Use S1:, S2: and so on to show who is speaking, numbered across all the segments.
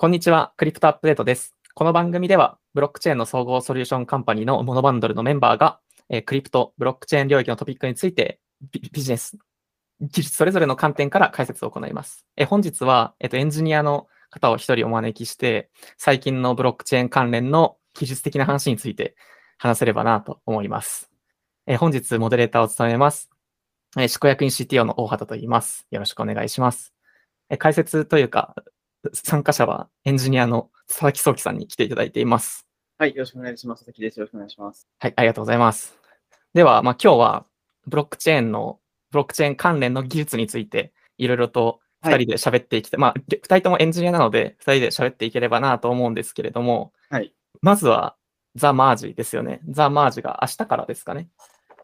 S1: こんにちは、クリプトアップデートです。この番組では、ブロックチェーンの総合ソリューションカンパニーのモノバンドルのメンバーが、えクリプト、ブロックチェーン領域のトピックについてビジネス、技術それぞれの観点から解説を行います。え本日は、えっとエンジニアの方を一人お招きして、最近のブロックチェーン関連の技術的な話について話せればなと思います。え本日、モデレーターを務めます。え執行役員 CTO の大畑と言います。よろしくお願いします。え解説というか、参加者はエンジニアの佐々木壮樹さんに来ていただいています。
S2: はい、よろしくお願いします。佐々木です。よろしくお願いします。
S1: はい、ありがとうございます。では、まあ、今日はブロックチェーンの、ブロックチェーン関連の技術について、いろいろと2
S2: はい
S1: 人で喋っていきたい。まあ、2人ともエンジニアなので、2人で喋っていければなと思うんですけれども、
S2: はい。
S1: まずは、ザ・マージですよね。ザ・マージが明日からですかね。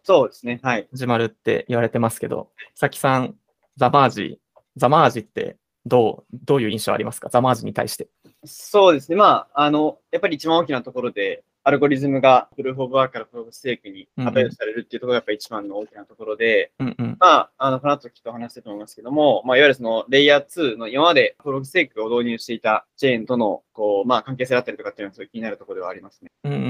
S2: そうですね。はい。
S1: 始まるって言われてますけど、佐々木さん、ザ・マージ、ザ・マージってどう、どういう印象ありますか？ザ・マージに対して。
S2: そうですね。まあ、あの、やっぱり一番大きなところで、アルゴリズムがプルーフ・オブ・ワークからプルーフ・ステークにアペールされるっていうところがやっぱり一番の大きなところで、
S1: うんうん。
S2: まあ、あの、この後きっと話してると思いますけども、まあ、いわゆるそのレイヤー2の今までプルーフ・ステークを導入していたチェーンとの、こう、まあ、関係性だったりとかっていうのはすごい気になるところではありますね。
S1: うんうんうん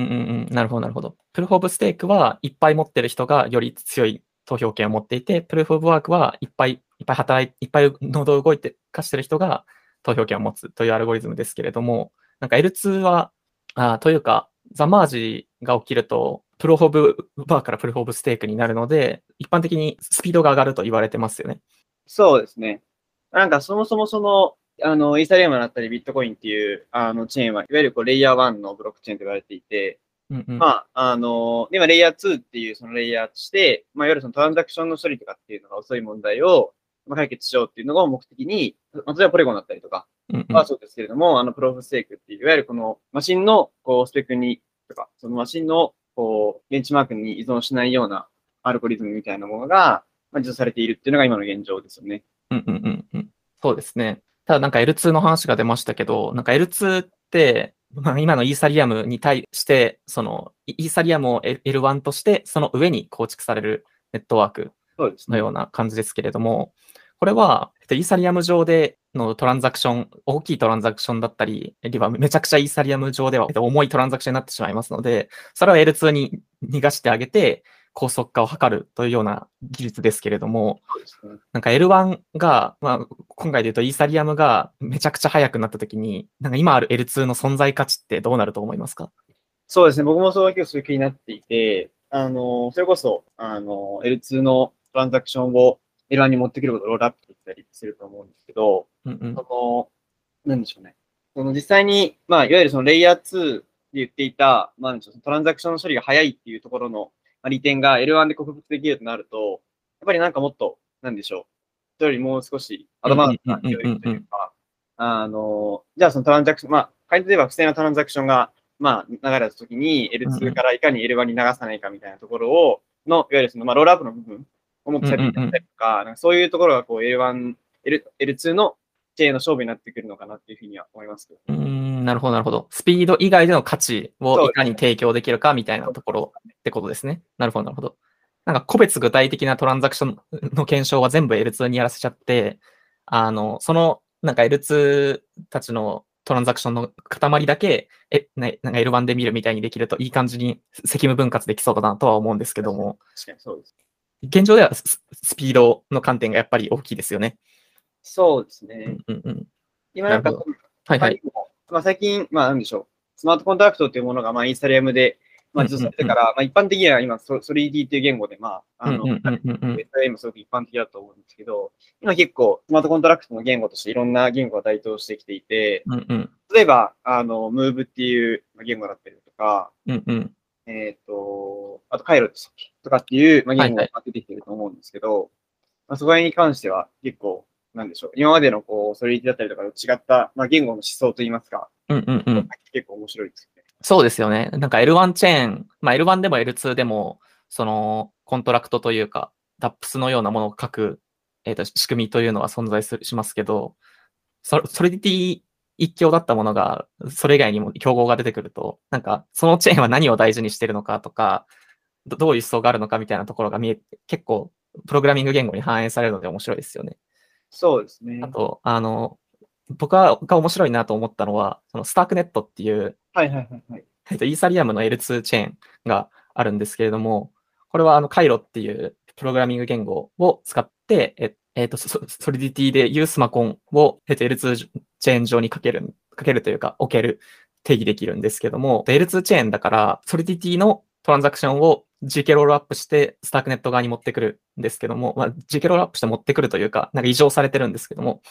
S1: うん。なるほど、なるほど。プルーフ・オブ・ステークはいっぱい持ってる人がより強い投票権を持っていて、プルーフ・オブ・ワークはいっぱいいっぱい働いいっぱいノードを動いて貸してる人が投票権を持つというアルゴリズムですけれども、なんか L2 は、あというか、ザ・マージが起きると、プルーフ・オブ・ワークからプルーフ・オブ・ステークになるので、一般的にスピードが上がると言われてますよね。
S2: そうですね。なんかそもそもその、あの、イーサリアムだったりビットコインっていう、あの、チェーンは、いわゆるこう、レイヤー1のブロックチェーンと言われていて、
S1: うんうん。
S2: まあ、あの、今、レイヤー2っていうそのレイヤーとして、まあ、いわゆるそのトランザクションの処理とかっていうのが遅い問題を、まあ、解決しようっていうのを目的に、まあ、例えばポリゴンだったりとかはそうですけれども、あの、プローフステークっていう、いわゆるこのマシンの、こう、スペックに、とか、そのマシンの、こう、ベンチマークに依存しないようなアルゴリズムみたいなものが、まあ、実装されているっていうのが今の現状ですよね。
S1: うんうんうんうん。そうですね。ただなんか L2 の話が出ましたけど、なんか L2 って、まあ、今のイーサリアムに対して、そのイイーサリアムを L- L1 として、その上に構築されるネットワーク。のような感じですけれども、これは、えっとイーサリアム上でのトランザクション、大きいトランザクションだったり、あるいはめちゃくちゃイーサリアム上では重いトランザクションになってしまいますので、それを L2 に逃がしてあげて、高速化を図るというような技術ですけれども、なんか L1 が、まあ、今回で言うとイーサリアムがめちゃくちゃ速くなったときに、なんか今ある L2 の存在価値ってどうなると思いますか？
S2: そうですね。僕もそういうそういう気になっていて、あの、それこそ、あの、L2 のトランザクションを L1 に持ってくることをロールアップできたりすると思うんですけど、
S1: うんうん
S2: その、なんでしょうね。その実際に、まあ、いわゆるそのレイヤー2で言っていた、まあ、トランザクションの処理が早いっていうところの、まあ、利点が L1 で克服できるとなると、やっぱりなんかもっと、なんでしょう。それよりもう少しアドバンスな領域というか、あの、じゃあそのトランザクション、まあ、仮に例えば不正なトランザクションが、まあ、流れたときに
S1: うんうん
S2: L2 からいかに L1 に流さないかみたいなところを、の、いわゆるその、まあ、ロールアップの部分を目されていたりとか、なんかそういうところがこう L1、L、L2 のチェーンの勝負になってくるのかなっていうふうには思います。
S1: うーん、なるほど、なるほど。スピード以外での価値をいかに提供できるかみたいなところってことですね。なるほど、なるほど。なんか個別具体的なトランザクションの検証は全部 L2 にやらせちゃって、あの、そのなんか L2 たちのトランザクションの塊だけ、え、ね、なんか L1 で見るみたいにできるといい感じに責務分割できそうだなとは思うんですけども、
S2: 確かにそうです。
S1: 現状ではススピードの観点がやっぱり大きいですよね。
S2: そうですね
S1: うん。うんうん。
S2: 今なんか、
S1: はいはい。
S2: まあ、最近、まあ、なんでしょう。スマートコントラクトというものが、まあ、イーサリアムで、まあ、実装されてから、まあ、一般的には今、そ Solidity っていう言語で、まあ、あの、
S1: うんうんうんうんうん
S2: SIM もすごく一般的だと思うんですけど、今結構、スマートコントラクトの言語としていろんな言語が台頭してきていて、
S1: うんうん
S2: 例えば、あの、Move っていうまあ言語だったりとか、
S1: うんうん
S2: えっ、と、あと、カイロでしたっけ？とかっていう、まあ、言語
S1: はい
S2: が出てきてると思うんですけど、まあ、そこに関しては結構、なんでしょう、今までのこう、 Solidity だったりとかと違った、まあ、言語の思想といいますか、
S1: うんうんうん。
S2: 結構面白いですよね。
S1: そうですよね。なんか L1 チェーン、まあ、L1 でも L2 でも、そのコントラクトというか、DAPS のようなものを書く、えーと仕組みというのは存在するしますけど、そ Solidity一強だったものが、それ以外にも競合が出てくると、なんかそのチェーンは何を大事にしてるのかとか、どどういう思想があるのかみたいなところが見えて、結構プログラミング言語に反映されるので面白いですよね。
S2: そうですね
S1: あ。と、あの、僕が面白いなと思ったのは、そのスタークネットっていう、
S2: はいはいはいはい。
S1: えっと、イーサリアムの L2 チェーンがあるんですけれども、これはあの、カイロっていうプログラミング言語を使って、ええっと、ソソリディティでユースマコンを、えっと、L2 チェーン上にかける、かけるというか、置ける、定義できるんですけども、L2 チェーンだから、ソリディティのトランザクションを ZK rollup して、スタークネット側に持ってくるんですけども、まあ、GK ロールアップして持ってくるというか、なんか移譲されてるんですけども、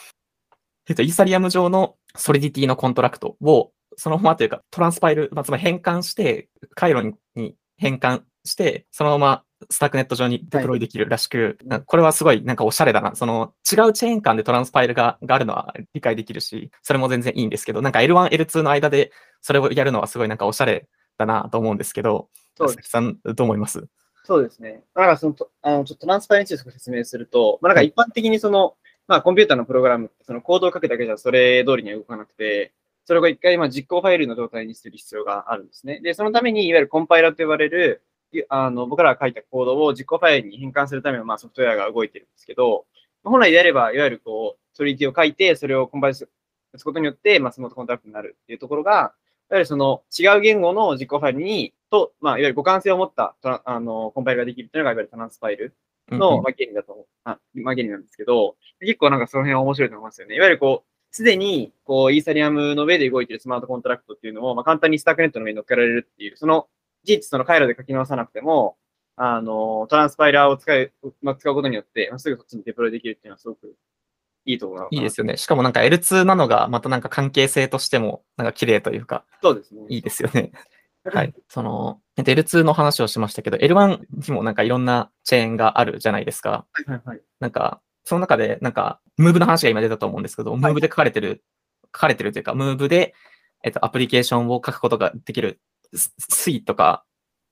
S1: えっと、イーサリアム上の Solidity のコントラクトを、そのままというか、 transpile、まあ、つまり変換して、回路に変換して、そのまま StarkNet 上にデプロイできるらしく、なんかこれはすごいなんかおしゃれだな。その違うチェーン間で transpile ががあるのは理解できるし、それも全然いいんですけど、なんか L1、L2 の間でそれをやるのはすごいなんかおしゃれだなと思うんですけど、
S2: そう
S1: 佐々木さんどう思います？
S2: そうですね。なんかそのと、あの、ちょっとトランスパイルについて説明すると、まあなんか一般的にその、まあコンピューターのプログラムそのコードを書くだけじゃそれ通りには動かなくて、それを一回まあ実行ファイルの状態にする必要があるんですね。で、そのためにいわゆるコンパイラーと呼ばれる、いあの、僕らが書いたコードを実行ファイルに変換するためのまあソフトウェアが動いてるんですけど、本来であれば、いわゆるこう、ソリティを書いて、それをコンパイルすることによって、まあスマートコントラクトになるっていうところが、いわゆるその違う言語の実行ファイルに、と、まあ、いわゆる互換性を持ったトラあのコンパイルができるっていうのが、いわゆる transpile の、まあ、原理だと思う。あ、まあ、原理なんですけど、結構なんかその辺は面白いと思いますよね。いわゆるこう、すでに、こう、イーサリアムの上で動いているスマートコントラクトっていうのを、まあ、簡単に StarkNet の上に乗っけられるっていう、その、いちいちその回路で書き直さなくても、あの、 transpiler を使う、まあ、使うことによって、まあ、すぐそっちにデプロイできるっていうのはすごくいいところなのい
S1: いですよね。しかもなんか L2 なのが、またなんか関係性としても、なんか綺麗というか、
S2: そうですね。
S1: いいですよね。はい。その、えっと L2 の話をしましたけど、L1 にもなんかいろんなチェーンがあるじゃないですか。
S2: はいはいはい。
S1: なんか、その中で、なんか、ムーブの話が今出たと思うんですけど、ムーブで書かれてる、書かれてるというか、ムーブで、えっと、アプリケーションを書くことができる、ススイとか、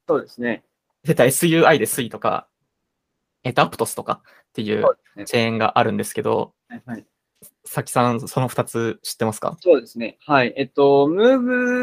S2: そうですね。
S1: 出た SUI でスイとか、えっと、アプトスとかっていう。チェーンがあるんですけど、
S2: はいはい。
S1: さきさん、その2つ知ってますか？
S2: そうですね。はい。えっと、ムー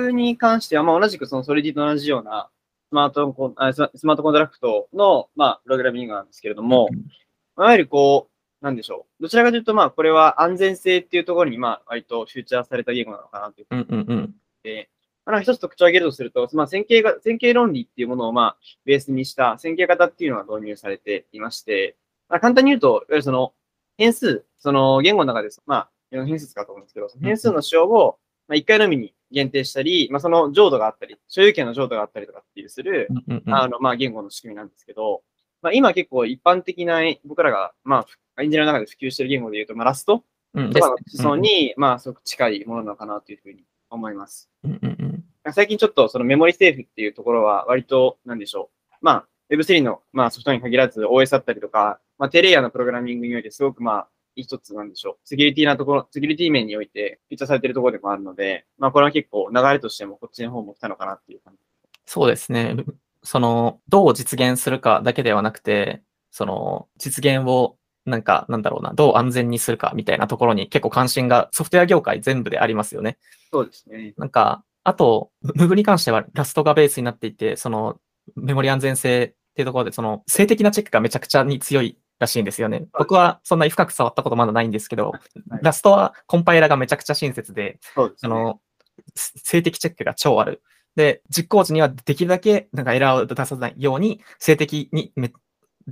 S2: ブに関しては、まあ、同じくそのソリディと同じようなスマートコンあスマートコントラクトの、まあ、プログラミングなんですけれども、いわゆるこう、なんでしょう。どちらかというと、まあ、これは安全性っていうところに、まあ、割とフューチャーされた言語なのかなというふうに
S1: うんうんうん。
S2: で、まあ、一つ特徴を挙げるとすると、まあ、線形が、線形論理っていうものを、まあ、ベースにした線形型っていうのが導入されていまして、まあ、簡単に言うと、いわゆるその、変数、その言語の中で、まあ、変数使うと思うんですけど、変数の使用を、まあ、一回のみに限定したり、まあ、その浄土があったり、所有権の浄土があったりとかっていうする、あの、まあ、言語の仕組みなんですけど、まあ、今結構一般的な、僕らが、まあ、エンジニアの中で普及している言語で言うと、まあ、ラスト
S1: うん。
S2: とかの思想に、まあ、すごく近いものなのかなというふうに思います。
S1: うんうんうん
S2: 最近ちょっとそのメモリセーフっていうところは割と、なんでしょう。まあ、Web3 の、まあ、ソフトに限らず OS だったりとか、まあ、低レイヤーのプログラミングにおいてすごくまあ、一つなんでしょう。セキュリティなところ、セキュリティ面においてフィーチャーされているところでもあるので、まあ、これは結構流れとしてもこっちの方も来たのかなっていう感じ。
S1: そうですね。その、どう実現するかだけではなくて、その、実現を、なんか、なんだろうな、どう安全にするかみたいなところに結構関心がソフトウェア業界全部でありますよね。
S2: そうですね。
S1: なんか、あと、ムーブに関してはラストがベースになっていて、その、メモリ安全性っていうところで、その、性的なチェックがめちゃくちゃに強いらしいんですよね。僕はそんなに深く触ったことまだないんですけど、
S2: はい
S1: ラストはコンパイラーがめちゃくちゃ親切で、
S2: そね。
S1: あの、性的チェックが超ある。で、実行時にはできるだけなんかエラーを出さないように、性的にめ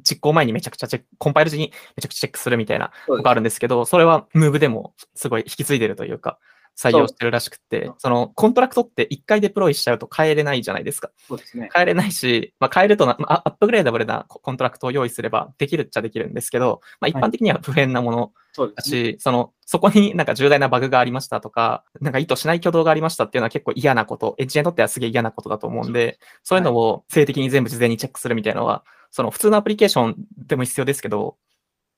S1: 実行前にめちゃくちゃチェック、コンパイル時にめちゃくちゃチェックするみたいな
S2: そうです
S1: とこあるんですけど、それはムーブでもすごい引き継いでるというか、採用してるらしくって、そのコントラクトって一回デプロイしちゃうと変えれないじゃないですか。
S2: そうですね。
S1: 変えれないし、まあ、変えるとな、まあ upgradable なコントラクトを用意すればできるっちゃできるんですけど、まあ、一般的には不変なものだ
S2: そうですね。
S1: し、その、そこになんか重大なバグがありましたとか、なんか意図しない挙動がありましたっていうのは結構嫌なこと、エッジにとってはすげえ嫌なことだと思うんで、そういうのを静的に全部事前にチェックするみたいなのは、その普通のアプリケーションでも必要ですけど、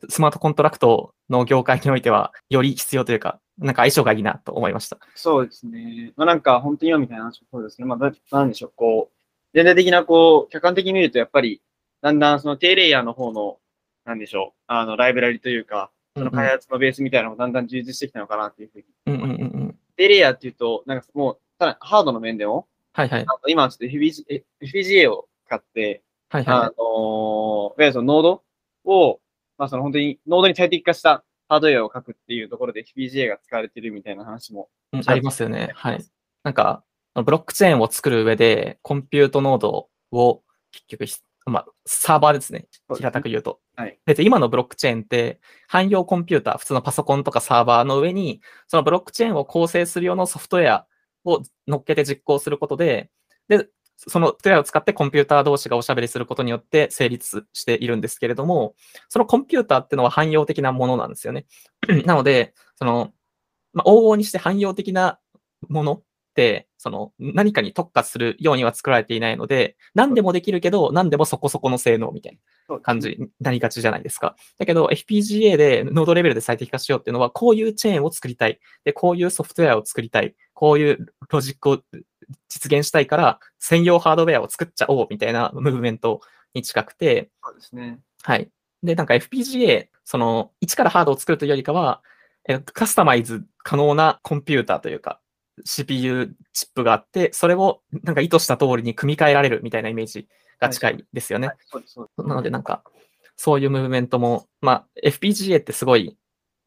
S1: スマートコントラクトの業界においてはより必要というか、なんか相性がいいなと思いました。
S2: そうですね。まあなんか本当に今みたいな話もそうですね。まあだなんでしょう、こう、全体的なこう、客観的に見るとやっぱり、だんだんその低レイヤーの方の、なんでしょう、あの、ライブラリというか、その開発のベースみたいなのもだんだん充実してきたのかなっていうふうに。
S1: うんうんうんうん。
S2: 低レイヤーっていうと、なんかもう、ただハードの面でも、
S1: はいはい。
S2: 今はちょっと FPG F- FPGA を使って、あ
S1: はいは
S2: のーいわゆるそのノードを、まあその本当にノードに最適化したハードウェアを書くっていうところで FPGA が使われてるみたいな話も。
S1: うんありますよね。はい。なんか、ブロックチェーンを作る上で、コンピュートノードを結局ひ、まあ、サーバーですね。
S2: そうですね
S1: 平たく言うと。
S2: はい
S1: で今のブロックチェーンって、汎用コンピューター、普通のパソコンとかサーバーの上に、そのブロックチェーンを構成する用のソフトウェアを乗っけて実行することで、で、そのソフトウェアを使ってコンピューター同士がおしゃべりすることによって成立しているんですけれども、そのコンピューターっていうのは汎用的なものなんですよね。なので、その、まあ、往々にして汎用的なものって、その何かに特化するようには作られていないので、何でもできるけど、何でもそこそこの性能みたいな。感じになりがちじゃないですか。だけど FPGA でノードレベルで最適化しようっていうのは、こういうチェーンを作りたい。で、こういうソフトウェアを作りたい。こういうロジックを実現したいから、専用ハードウェアを作っちゃおうみたいなムーブメントに近くて、
S2: そうですね。
S1: はい。で、なんか FPGA、その、一からハードを作るというよりかは、えカスタマイズ可能なコンピューターというか、CPU チップがあって、それをなんか意図した通りに組み替えられるみたいなイメージが近いですよね。なので、なんか、そういうムーブメントも、まあ、FPGA ってすごい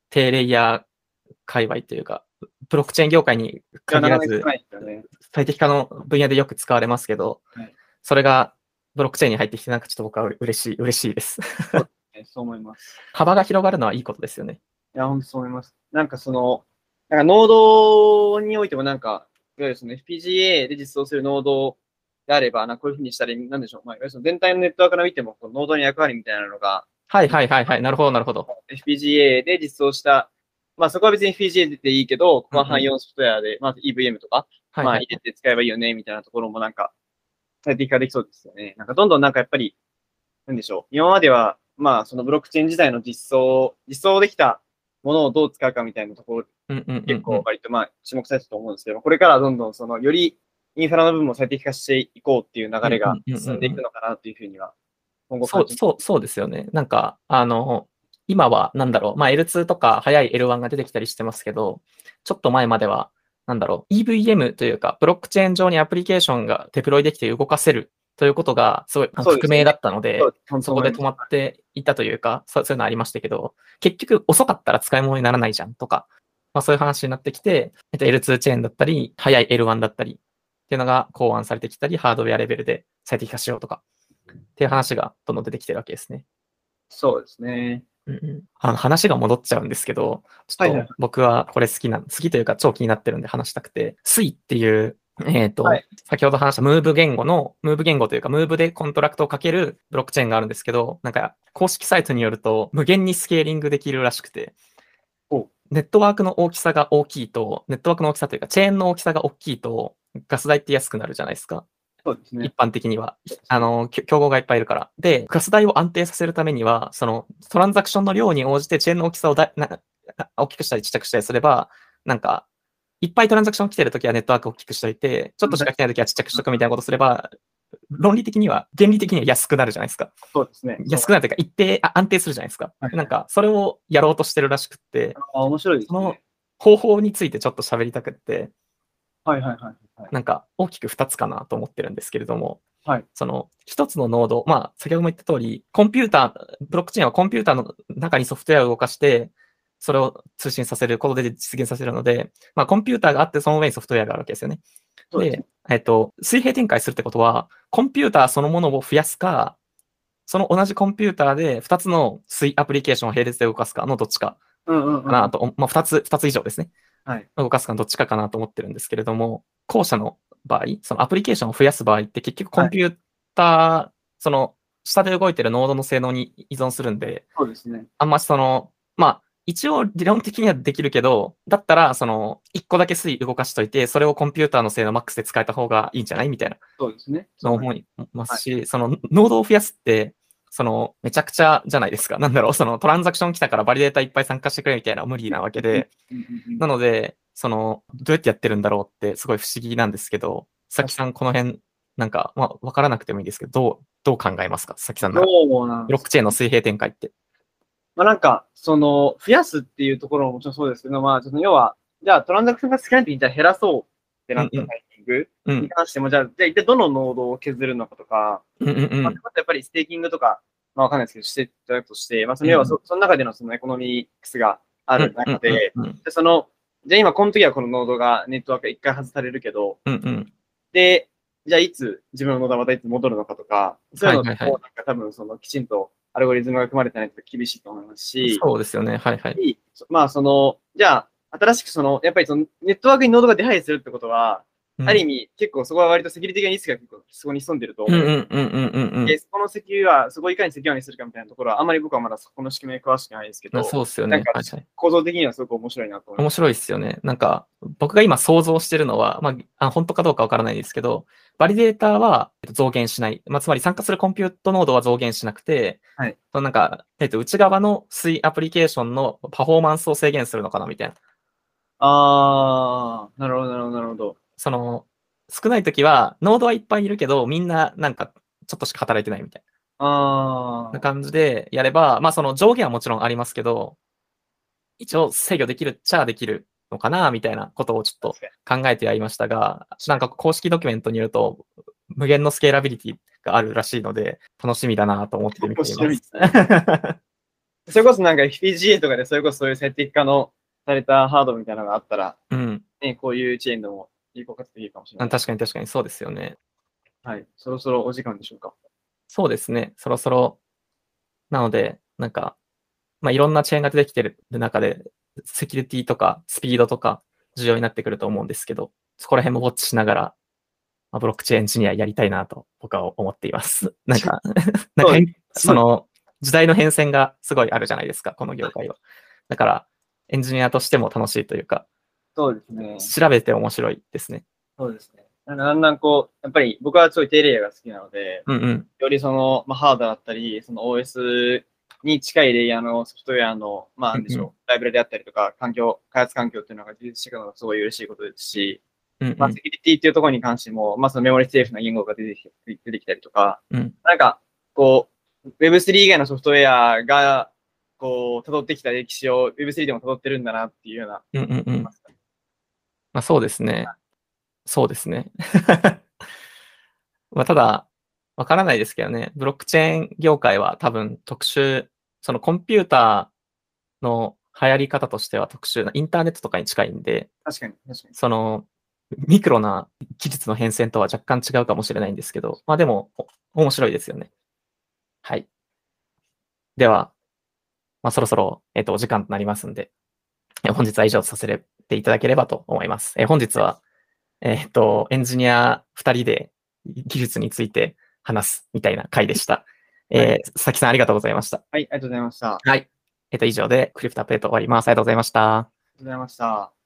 S1: 低レイヤー界隈というか、ブロックチェーン業界に限らず。最適化の分野でよく使われますけど
S2: はい、
S1: それがブロックチェーンに入ってきて、なんかちょっと僕はう嬉しい、嬉しいです。
S2: ねそう思います。
S1: 幅が広がるのはいいことですよね。
S2: いや、本当そう思います。なんかその、なんかノードにおいてもなんか、いわゆるその FPGA で実装するノードであれば、なんかこういうふうにしたら、なんでしょう。まあ、いわゆるその全体のネットワークから見ても、このノードの役割みたいなのが、
S1: はいはいはいはい。なるほどなるほど。
S2: FPGA で実装した、まあそこは別に FPGA でいいけど、ここは汎用ソフトウェアで、まあ EVM とか、
S1: はいはい
S2: まあ入。れて使えばいいよね、みたいなところもなんか、最適化できそうですよね。なんかどんどんなんかやっぱり、なんでしょう。今までは、まあそのブロックチェーン自体の実装、実装できたものをどう使うかみたいなところ、結構割とまあ注目されてたと思うんですけど、これからはどんどんその、よりインフラの部分も最適化していこうっていう流れが進んでいくのかなというふうには、今後
S1: そう、そう、そうですよね。なんか、あの、今は、なんだろう、まあ L2 とか早い L1 が出てきたりしてますけど、ちょっと前までは、なんだろう、EVM というか、ブロックチェーン上にアプリケーションがデプロイできて動かせるということが、すごい革命だったので、
S2: そう本当
S1: そこで止まっていたというか、そうそういうのありましたけど、結局遅かったら使い物にならないじゃんとか、まあそういう話になってきて、えっと L2 チェーンだったり、早い L1 だったりっていうのが考案されてきたり、ハードウェアレベルで最適化しようとか、っていう話がどんどん出てきてるわけですね。
S2: そうですね。
S1: うんうん。あの話が戻っちゃうんですけど、ちょっ
S2: はいはい。
S1: と僕はこれ好きな、好きというか超気になってるんで話したくて、 Sui っていう、えっ、と、
S2: はい。
S1: 先ほど話した Move 言語の、 Move 言語というか、 Move でコントラクトを書けるブロックチェーンがあるんですけど、なんか公式サイトによると無限にスケーリングできるらしくてネットワークの大きさが大きいと、ネットワークの大きさというか、チェーンの大きさが大きいと、ガス代って安くなるじゃないですか。
S2: そうですね
S1: 一。般的には。あの、競合がいっぱいいるから。で、ガス代を安定させるためには、その、トランザクションの量に応じてチェーンの大きさをだな大きくしたりちっちゃくしたりすれば、なんか、いっぱいトランザクション来てるときはネットワーク大きくしといて、ちょっとしか来てないときはちっちゃくしとくみたいなことすれば、論理的には、原理的には安くなるじゃないですか。
S2: そうですね。
S1: 安くなるというか、一定、あ安定するじゃないですか。
S2: はい
S1: なんか、それをやろうとしてるらしくって、
S2: あ、面白いです
S1: その
S2: ね。
S1: 方法についてちょっと喋りたくって、
S2: はいはいはいはい。
S1: なんか大きく2つかなと思ってるんですけれども、
S2: はい
S1: その1つのノード、まあ先ほども言った通り、コンピューター、ブロックチェーンはコンピューターの中にソフトウェアを動かして、それを通信させることで実現させるので、まあコンピューターがあってその上にソフトウェアがあるわけですよね。
S2: で
S1: えっと、水平展開するってことは、コンピューターそのものを増やすか、その同じコンピューターで2つの水アプリケーションを並列で動かすかのどっちか
S2: うんうんうん。
S1: かなと、まあ2つ、2つ以上ですね。
S2: はい。
S1: 動かすかのどっちかかなと思ってるんですけれども、後者の場合、そのアプリケーションを増やす場合って結局コンピューター、その下で動いてるノードの性能に依存するんで、
S2: そうですね。
S1: あんまその、まあ、一応理論的にはできるけど、だったら、その、一個だけ水動かしといて、それをコンピューターの性能マックスで使えた方がいいんじゃない？みたいな
S2: そうですね。
S1: の思いますし、その、ノードを増やすって、その、めちゃくちゃじゃないですか。なんだろう、その、トランザクション来たからバリデータいっぱい参加してくれみたいな無理なわけで、なので、その、どうやってやってるんだろうってすごい不思議なんですけど、さきさんこの辺、なんか、まあ、わからなくてもいいですけど、どう、どう考えますか？さきさんなら。
S2: そうなん
S1: ブロックチェーンの水平展開って。
S2: まあなんか、その、増やすっていうところももちろんそうですけど、まあ、要は、じゃあトランザクションが少ないときにじゃあ減らそうってなったタイミング
S1: うん。
S2: に。関しても、じゃあ、じゃあ一体どのノードを削るのかとか、
S1: うんうんうん。
S2: まあ、やっぱりステーキングとか、まあわかんないですけど、していただくとして、まあその要はそ、その中でのそのエコノミクスがある中で、
S1: うんうん。
S2: でその、じゃあ今この時はこのノードがネットワーク一回外されるけど、
S1: うんうん。
S2: で、じゃあいつ自分のノードがまたいつ戻るのかとか、そういうの
S1: はいはいはい。
S2: もなんか多分そのきちんとアルゴリズムが組まれてないと厳しいと思いますし、
S1: そうですよね。はいはい。
S2: まあその、じゃあ新しくその、やっぱりそのネットワークにノードが出入りするってことは、
S1: うん
S2: ある意味結構そこは割とセキュリティがリスクが結構そこに潜んでると思う。
S1: うんうんうんうんうんうん
S2: で、そこのセキュア、そこをいかにセキュアにするかみたいなところは、あんまり僕はまだそこの仕組みに詳しくないですけど、
S1: まあそうですよね。
S2: 構造的にはすごく面白いなと思います。
S1: 面白いですよね。なんか、僕が今想像してるのは、まあ、あ本当かどうかわからないですけど、バリデータはえっと増減しない。まあ、つまり参加するコンピュートノードは増減しなくて、
S2: はい
S1: そのなんか、えっと、内側の水アプリケーションのパフォーマンスを制限するのかなみたいな。
S2: あー、
S1: その、少ない時は、ノードはいっぱいいるけど、みんななんか、ちょっとしか働いてないみたい
S2: あー、
S1: な感じでやれば、まあその上限はもちろんありますけど、一応制御できるっちゃできるのかなみたいなことをちょっと考えてはいましたが、なんか公式ドキュメントによると、無限のスケーラビリティがあるらしいので、楽しみだなと思って見てい
S2: 面
S1: ます。
S2: それこそなんか FPGA とかでそれこそそういう最適化のされたハードみたいなのがあったら、
S1: うん。
S2: ね、こういうチェーンでも有効活用できるかもしれない。
S1: 確かに確かにそうですよね。
S2: はい。そろそろお時間でしょうか。
S1: そうですね。そろそろ。なので、なんか、まあ、いろんなチェーンが出てきてる中で、セキュリティとかスピードとか重要になってくると思うんですけど、そこら辺もウォッチしながら、まあ、ブロックチェーンエンジニアやりたいなと僕は思っています。なんか、なんか変その、時代の変遷がすごいあるじゃないですか、この業界は。だから、エンジニアとしても楽しいというか、
S2: そうですね。
S1: 調べて面白いですね。
S2: そうですね。なんかだんだんこう、やっぱり僕はすごい低レイヤーが好きなので、
S1: うんうん。
S2: よりその、まあ、ハードだったり、その OS に近いレイヤーのソフトウェアの、まあ、なんでしょう、
S1: うんう
S2: ライブラリであったりとか、環境、開発環境っていうのが充実してくるのがすごい嬉しいことですし、
S1: うんうん
S2: まあ、セキュリティっていうところに関しても、まあ、そのメモリセーフな言語が出てきて出てきたりとか、
S1: うん
S2: なんか、こう、Web3 以外のソフトウェアが、こう、辿ってきた歴史を Web3 でも辿ってるんだなっていうような、
S1: うんうんうん。まあそうですね。そうですね。まあただ、わからないですけどね。ブロックチェーン業界は多分特殊、そのコンピューターの流行り方としては特殊な、インターネットとかに近いんで、
S2: 確かに、確かに。
S1: その、ミクロな技術の変遷とは若干違うかもしれないんですけど、まあでも、お面白いですよね。はい。では、まあそろそろ、えっ、と、お時間となりますんで、え本日は以上とさせていただければと思います。え本日は、えっ、と、エンジニア2人で技術について話すみたいな回でした。えー
S2: はい
S1: 佐々木さんありがとうございました。
S2: はい、ありがとうございました。あり
S1: はい。えっ、と、以上でクリプトアップデート終わります。ありがとうございました。
S2: がとうございました。